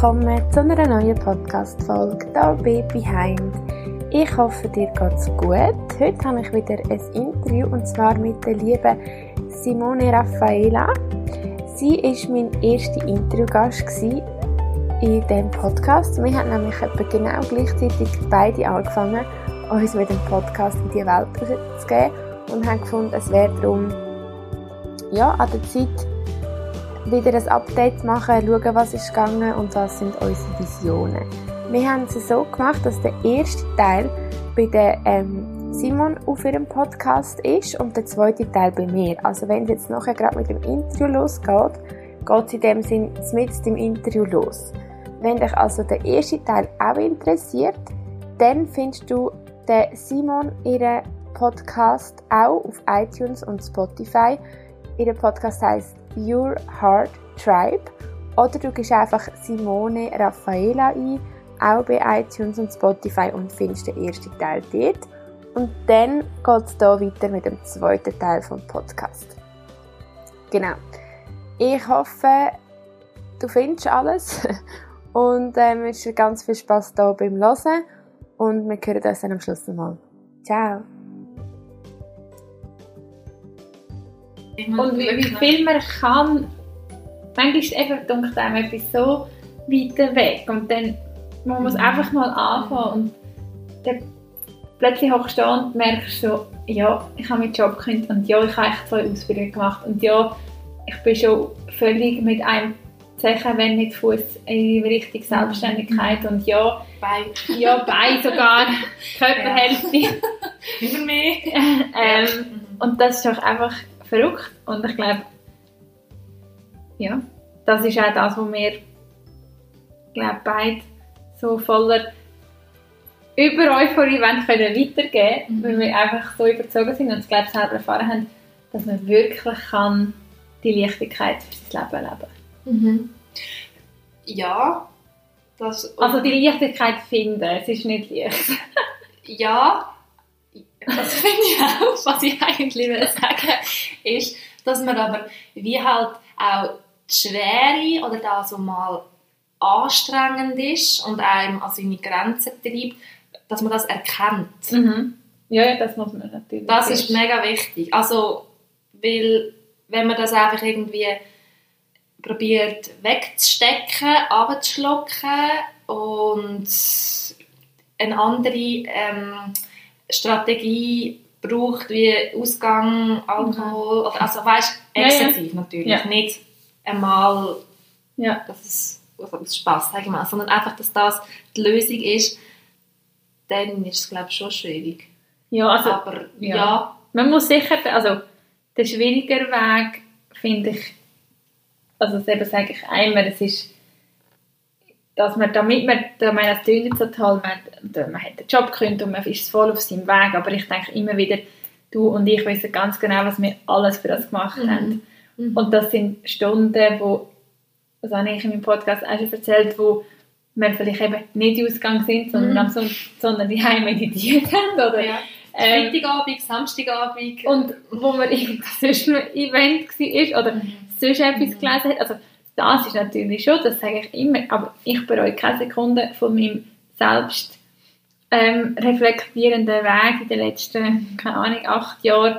Willkommen zu einer neuen Podcast-Folge hier bei Behind. Ich hoffe, dir geht's gut. Heute habe ich wieder ein Interview und zwar mit der lieben Simone Raffaela. Sie war mein erster Interviewgast in diesem Podcast. Wir haben nämlich etwa genau gleichzeitig beide angefangen, uns mit dem Podcast in die Welt rauszugeben und haben gefunden, es wäre darum ja, an der Zeit, wieder ein Update machen, schauen, was ist gegangen und was sind unsere Visionen. Wir haben es so gemacht, dass der erste Teil bei der ähm, Simon auf ihrem Podcast ist und der zweite Teil bei mir. Also wenn es jetzt nachher gerade mit dem Interview losgeht, geht es in dem Sinn mit dem Interview los. Wenn dich also der erste Teil auch interessiert, dann findest du den Simon ihren Podcast auch auf iTunes und Spotify. Ihr Podcast heißt Your Heart Tribe. Oder du gehst einfach Simone Raffaela ein, auch bei iTunes und Spotify und findest den ersten Teil dort. Und dann geht es hier weiter mit dem zweiten Teil vom Podcast. Genau. Ich hoffe, du findest alles und äh, wünsche dir ganz viel Spaß hier beim Hören und wir hören uns dann am Schluss nochmal. Ciao! Und wie, wie viel man kann, manchmal ist eben, denkt einem etwas so weit weg. Und dann man muss mhm. einfach mal anfangen. Und dann plötzlich hochst du und merkst so, ja, ich habe meinen Job gekündigt und ja, ich habe echt zwei Ausbildungen gemacht. Und ja, ich bin schon völlig mit einem Zeichen, wenn nicht Fuß in Richtung Selbstständigkeit. Und ja, bei, ja, bei sogar. Körperhälfte. Über mehr. ähm, und das ist auch einfach verrückt. Und ich glaube, ja, das ist auch das, was wir glaube beide so voller über Euphorie wollen können weitergeben mhm. weil wir einfach so überzogen sind und ich glaube selber erfahren haben, dass man wirklich kann die Leichtigkeit für sein Leben leben mhm. Ja, das... Also die Leichtigkeit finden, es ist nicht leicht. ja, das finde ich auch, was ich eigentlich will sagen ist, dass man aber wie halt auch die Schwere oder das, was mal anstrengend ist und einem an seine Grenzen treibt, dass man das erkennt. Mhm. Ja, das muss man natürlich. Das ist mega wichtig. Also, weil wenn man das einfach irgendwie probiert wegzustecken, abzuschlucken und eine andere ähm, Strategie braucht, wie Ausgang, Alkohol, oder, also weißt, exzessiv ja, ja. natürlich, ja. nicht einmal, ja. dass es aus Spaß, sage ich mal, sondern einfach, dass das die Lösung ist, dann ist es, glaube ich, schon schwierig. Ja, also, aber ja. Man muss sicher, also der schwierigere Weg, finde ich, also das sage ich einmal, es ist dass man, damit man, da man das so toll, man, man hat den Job gekündigt und man ist voll auf seinem Weg, aber ich denke immer wieder, du und ich wissen ganz genau, was wir alles für das gemacht mhm. haben. Mhm. Und das sind Stunden, wo, das habe ich in meinem Podcast auch schon erzählt, wo wir vielleicht eben nicht ausgegangen sind, sondern, mhm. am sondern die Heim meditiert haben, oder? Ja. Ähm, Freitagabend, Samstagabend. Und wo man irgendwas sonst ein Event war oder mhm. sonst etwas mhm. gelesen hat. Also, das ist natürlich schon, das sage ich immer, aber ich bereue keine Sekunde von meinem selbst ähm, reflektierenden Weg in den letzten, keine Ahnung, acht Jahren,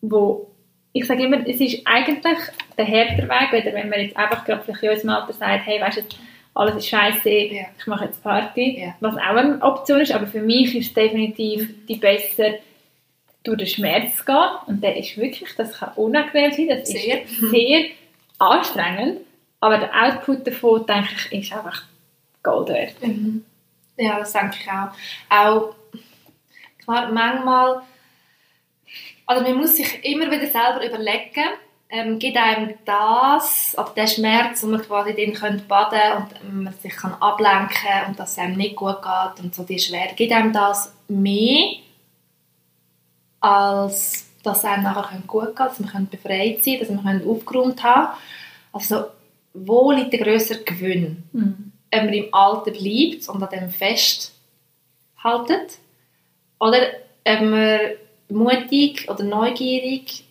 wo ich sage immer, es ist eigentlich der härtere Weg, oder wenn man jetzt einfach gerade in unserem Alter sagt, hey, weißt du, alles ist scheiße, yeah. ich mache jetzt Party, yeah. was auch eine Option ist, aber für mich ist es definitiv die besser, durch den Schmerz zu gehen und der ist wirklich, das kann unangenehm sein, das sehr. ist sehr anstrengend, aber der Output davon, denke ich, ist einfach Gold wert. Mhm. Ja, das denke ich auch. Auch, klar, manchmal, also man muss sich immer wieder selber überlegen, ähm, gibt einem das, oder der Schmerz, wo man quasi drin könnte baden und man sich kann ablenken und dass es einem nicht gut geht und so die Schwere, gibt einem das mehr, als dass es einem nachher gut geht, dass man befreit sein dass man aufgeräumt haben Also wo liegt der größere Gewinn? Mhm. Ob man im Alten bleibt und an dem festhaltet oder ob man mutig oder neugierig,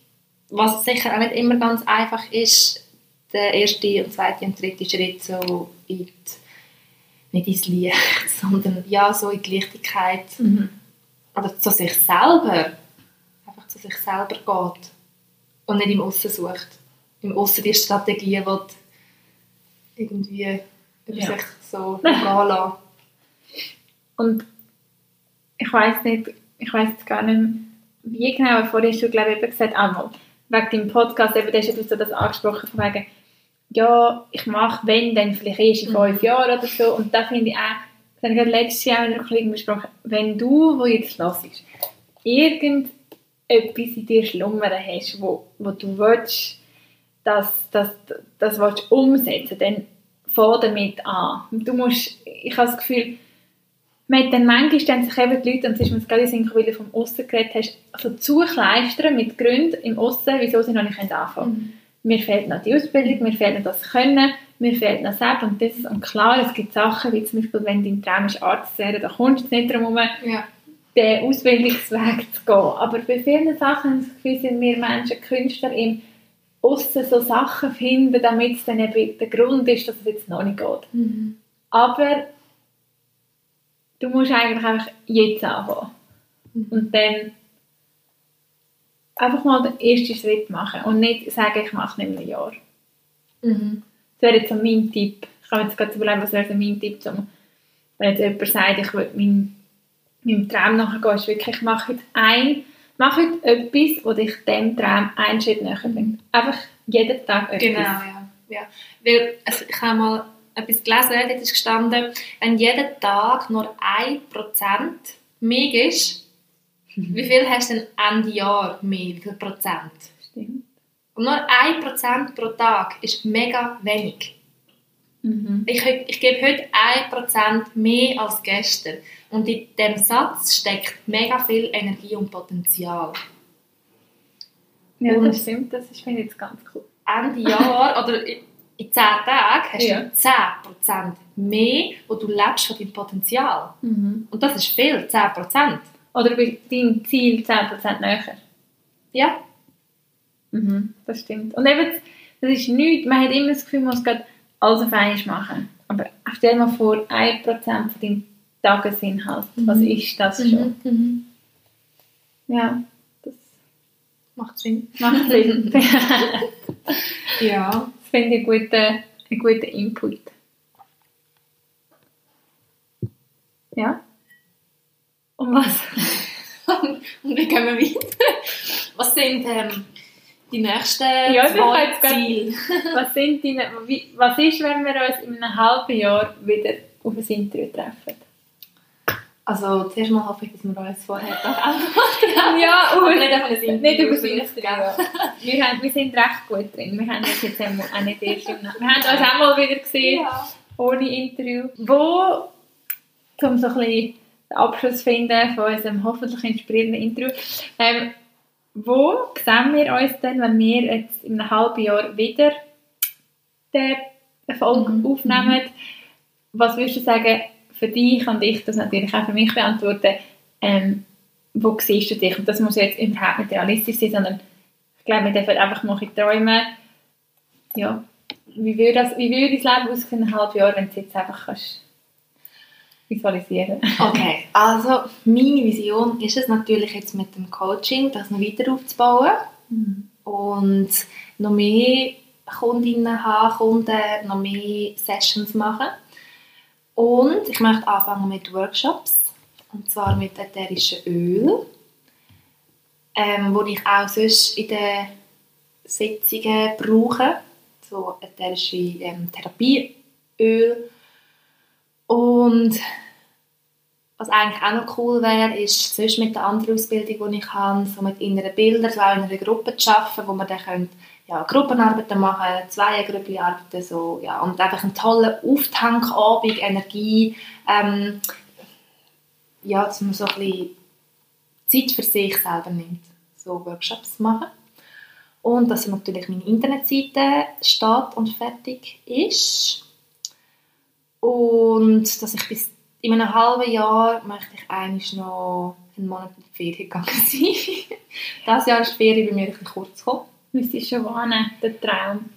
was sicher auch nicht immer ganz einfach ist, der erste und zweite und dritte Schritt so in die, nicht ins Licht, sondern ja, so in die Lichtigkeit Mhm. oder zu sich selber, sich selber geht und nicht im Aussen sucht. Im Aussen die Strategie, die irgendwie über Ja. sich so gehen lassen. Und ich weiß nicht, ich weiß gar nicht mehr, wie genau, aber vorhin hast du, glaube ich, eben gesagt, einmal, wegen deinem Podcast, eben, da hast du so das angesprochen, von wegen, ja, ich mache, wenn, dann vielleicht erst in fünf Jahren oder so. Und da finde ich auch, das habe ich gerade letztes Jahr mit einer Kollegin besprochen, wenn du, wo jetzt hörst, irgendetwas in dir schlummern hast, wo, wo du willst, dass das, das willst umsetzen dann fang damit an. Du musst, ich habe das Gefühl, hat dann manchmal stellen sich eben die Leute, und es ist mir gerade in den weil du vom Aussen geredet hast, also zukleistern mit Gründen im Aussen, wieso sie noch nicht anfangen können. Mir fehlt noch die Ausbildung, mir fehlt noch das Können, mir fehlt noch das und das. Und klar, es gibt Sachen, wie zum Beispiel, wenn dein Traum ist, Arzt zu werden, da kommst du nicht drum herum, Ja. Den Ausbildungsweg zu gehen. Aber bei vielen Sachen habe sind wir Menschen Künstler im Aussen so Sachen finden, damit es dann eben der Grund ist, dass es jetzt noch nicht geht. Mhm. Aber du musst eigentlich einfach jetzt anfangen. Und dann einfach mal den ersten Schritt machen und nicht sagen, ich mache es nicht in einem Jahr. Mhm. Das wäre jetzt so mein Tipp. Ich kann mir jetzt gerade überlegen, was wäre so mein Tipp, zum, wenn jetzt jemand sagt, ich will mein, meinem Traum nachgehen, ist wirklich, ich mache jetzt ein, mache heute etwas, das dich dem Traum einen Schritt näher bringt. Einfach jeden Tag etwas. Genau, ja. ja. Weil, also ich habe mal etwas gelesen, dort ist gestanden, wenn jeden Tag nur 1% mehr ist, wie viel hast du denn Ende Jahr mehr? Wie viel Prozent? Stimmt. Und nur 1% pro Tag ist mega wenig. Mhm. Ich, ich gebe heute 1% mehr als gestern. Und in diesem Satz steckt mega viel Energie und Potenzial. Ja, Und- das stimmt. Das ist, finde ich jetzt ganz cool. Ende Jahr oder in in 10 Tagen hast Ja. du 10% mehr, wo du lebst von deinem Potenzial. Mhm. Und das ist viel, 10%. Oder bei deinem Ziel 10% näher. Ja, Mhm, das stimmt. Und eben, das ist nichts, man hat immer das Gefühl, man muss gerade alles auf einmal machen. Aber stell dir mal vor, 1% von deinem Tagesinhalt, was ist das schon? Mhm. Ja, das macht Sinn. macht Sinn. das Ja. finde ich einen guten, einen guten Input. Ja? Und was? Und wie gehen wir weiter? Was sind ähm, die nächsten Ja, zwei grad- Ziele? Was, sind deine, was ist, wenn wir uns in einem halben Jahr wieder auf ein Interview treffen? Also, zuerst mal hoffe ich, dass wir uns vorher einfach Ja, Aber nicht einfach ein Interview, Nicht Interview. ja. Wir, haben, wir sind recht gut drin. Wir haben uns jetzt auch nicht erst im Wir haben uns auch mal wieder gesehen, Ja. ohne Interview. Wo, um so ein bisschen den Abschluss zu finden von unserem hoffentlich inspirierenden Interview, ähm, wo sehen wir uns denn, wenn wir jetzt in einem halben Jahr wieder den Erfolg Mhm. aufnehmen? Was würdest du sagen, für dich und ich das natürlich auch für mich beantworten, ähm, wo siehst du dich? Und das muss jetzt überhaupt nicht realistisch sein, sondern ich glaube, wir dürfen einfach mal ein träumen. Ja, wie würde, das, wie würde dein Leben aussehen in einem halben Jahr, wenn du jetzt einfach kannst visualisieren. Okay, also meine Vision ist es natürlich jetzt mit dem Coaching, das noch weiter aufzubauen. Und noch mehr Kundinnen haben, Kunden, noch mehr Sessions machen. Und ich möchte anfangen mit Workshops, und zwar mit ätherischen Öl, ähm, wo ich auch sonst in den Sitzungen brauche, so ätherische ähm, Therapieöl. Und was eigentlich auch noch cool wäre, ist sonst mit der anderen Ausbildung, die ich habe, so mit inneren Bildern, so auch in einer Gruppe zu arbeiten, wo man dann könnt, ja, Gruppenarbeiten machen, Zweiergruppenarbeiten, so, ja, und einfach einen tollen Auftankabend, Energie, ähm, ja, dass man so ein bisschen Zeit für sich selber nimmt, so Workshops machen. Und dass natürlich meine Internetseite steht und fertig ist. Und dass ich bis in einem halben Jahr möchte ich eigentlich noch einen Monat in die Ferien gegangen sein. Dieses Jahr ist die Ferien bei mir ein bisschen kurz gekommen. Müsstest schon warnen, der Traum.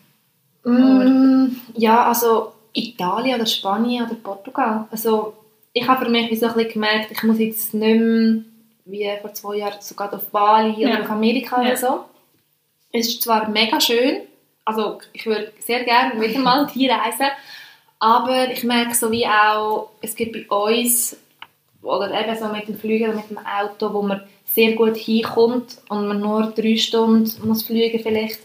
Mm, ja, also Italien oder Spanien oder Portugal. Also ich habe für mich so ein bisschen gemerkt, ich muss jetzt nicht mehr wie vor zwei Jahren sogar auf Bali Ja. oder auf Amerika Ja. oder so. Es ist zwar mega schön, also ich würde sehr gerne wieder mal hier reisen, aber ich merke so wie auch, es gibt bei uns oder eben so mit dem Flügen oder mit dem Auto, wo man sehr gut hinkommt und man nur drei Stunden muss fliegen vielleicht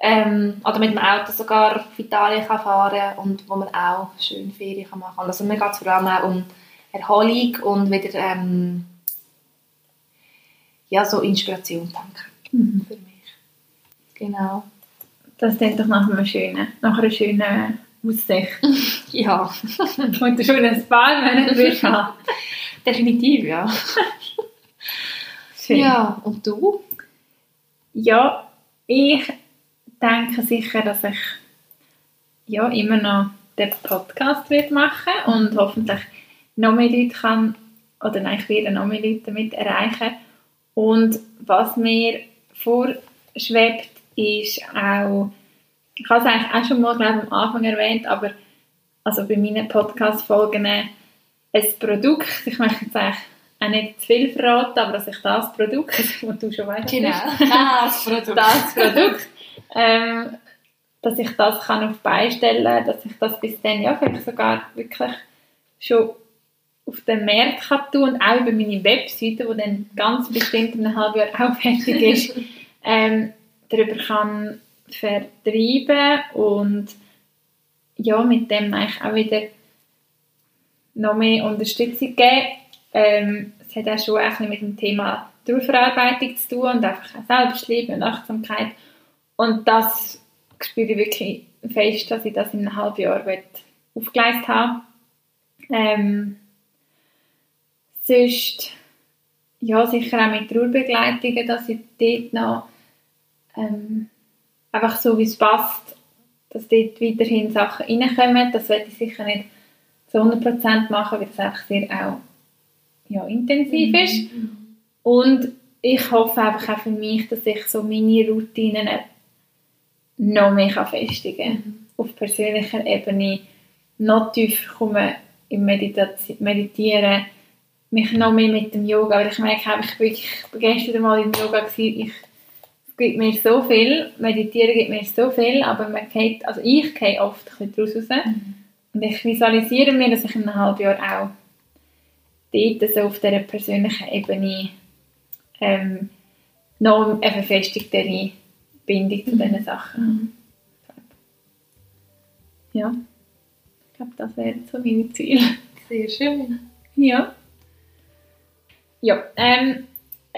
ähm, oder mit dem Auto sogar auf Italien kann fahren und wo man auch schön Ferien kann machen kann. Also mir geht es vor allem auch um Erholung und wieder ähm, ja, so Inspiration tanken für mich. Genau. Das klingt doch nach einem schönen, nach einer schönen Aussicht. Ja, Und du schon ein paar Monate wirst haben. definitiv, ja. Schön. Ja, und du? Ja, ich denke sicher, dass ich ja, immer noch den Podcast wird machen und hoffentlich noch mehr Leute kann, oder nein, ich werde noch mehr Leute damit erreichen. Und was mir vorschwebt, ist auch, ich habe es eigentlich auch schon mal glaube ich, am Anfang erwähnt, aber also bei meinen Podcast-Folgen ein Produkt, ich möchte jetzt eigentlich auch nicht zu viel verraten, aber dass ich das Produkt, das du schon weißt, Das Produkt. das Produkt, ähm, dass ich das kann auf beistellen, dass ich das bis dann ja vielleicht sogar wirklich schon auf den Markt kann tun und auch über meine Webseite, die dann ganz bestimmt in einem halben Jahr auch fertig ist, ähm, darüber kann vertreiben und ja, mit dem eigentlich auch wieder noch mehr Unterstützung geben. Ähm, es hat auch schon ein bisschen mit dem Thema Trauerverarbeitung zu tun und einfach auch Selbstliebe und Achtsamkeit. Und das spüre ich wirklich fest, dass ich das in einem halben Jahr aufgeleistet habe. Ähm, sonst, ja, sicher auch mit Trauerbegleitungen, dass ich dort noch ähm, einfach so, wie es passt, dass dort weiterhin Sachen reinkommen. Das werde ich sicher nicht zu 100% machen, weil das einfach sehr auch ja, intensiv ist. Und ich hoffe einfach auch für mich, dass ich so meine Routinen noch mehr festigen kann. Auf persönlicher Ebene noch tiefer kommen im Meditati- Meditieren, mich noch mehr mit dem Yoga, weil ich merke, ich, wirklich, war gestern mal im Yoga, gewesen, ich, es gibt mir so viel, Meditieren gibt mir so viel, aber man geht, also ich gehe oft ein bisschen daraus raus. Und ich visualisiere mir, dass ich in einem halben Jahr auch dort so auf dieser persönlichen Ebene ähm, noch eine verfestigtere Bindung zu diesen Sachen. Ja, ich glaube, das wären so meine Ziele. Sehr schön. Ja. Ja, ähm,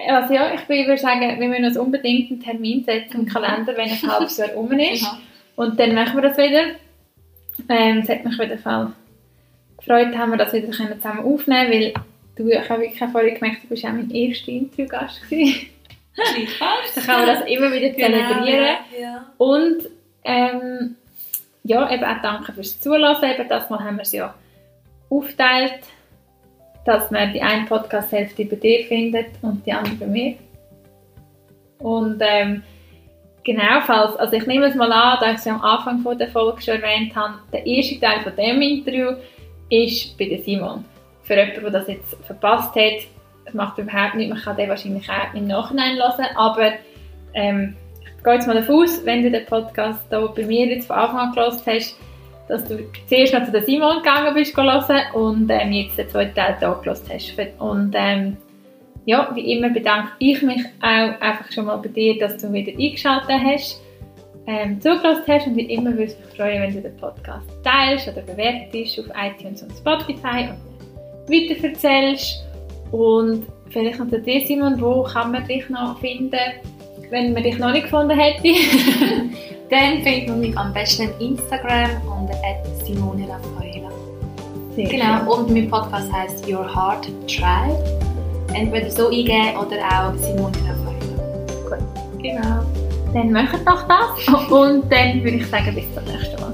also ja, ich würde sagen, wir müssen uns unbedingt einen Termin setzen im Kalender, wenn ein halbes Jahr um ist. Genau. Und dann machen wir das wieder. Ähm, es hat mich auf jeden Fall gefreut, haben wir das wieder können zusammen aufnehmen weil du, ich habe wirklich vorhin gemerkt, du bist auch mein erster Interviewgast gewesen. Dann kann man das immer wieder zelebrieren. Ja. Und ähm, ja, eben auch danke fürs Zulassen. Eben das Mal haben wir es ja aufgeteilt, dass man die eine Podcast-Hälfte bei dir findet und die andere bei mir. Und ähm, genau, falls, also ich nehme es mal an, da ich es ja am Anfang von der Folge schon erwähnt habe, der erste Teil von dem Interview ist bei Simon. Für jemanden, der das jetzt verpasst hat, macht überhaupt nichts, man kann den wahrscheinlich auch im Nachhinein hören, aber ähm, ich gehe jetzt mal davon aus, wenn du den Podcast hier bei mir jetzt von Anfang an gehört hast, dass du zuerst noch zu der Simon gegangen bist hören und ähm, jetzt den zweiten Teil hier gehört hast. Und ähm, ja, wie immer bedanke ich mich auch einfach schon mal bei dir, dass du wieder eingeschaltet hast, ähm, zugelassen hast und wie immer würde es mich freuen, wenn du den Podcast teilst oder bewertest auf iTunes und Spotify und weiterverzählst. Und vielleicht noch zu dir, Simon, wo kann man dich noch finden, wenn man dich noch nicht gefunden hätte? Dann findet man mich am besten auf Instagram unter Simone Raffaela. Sehr schön. Genau, und mein Podcast heißt Your Heart Tribe. Entweder so eingeben oder auch Simone Raffaela. Genau. Dann macht doch das und dann würde ich sagen, bis zum nächsten Mal.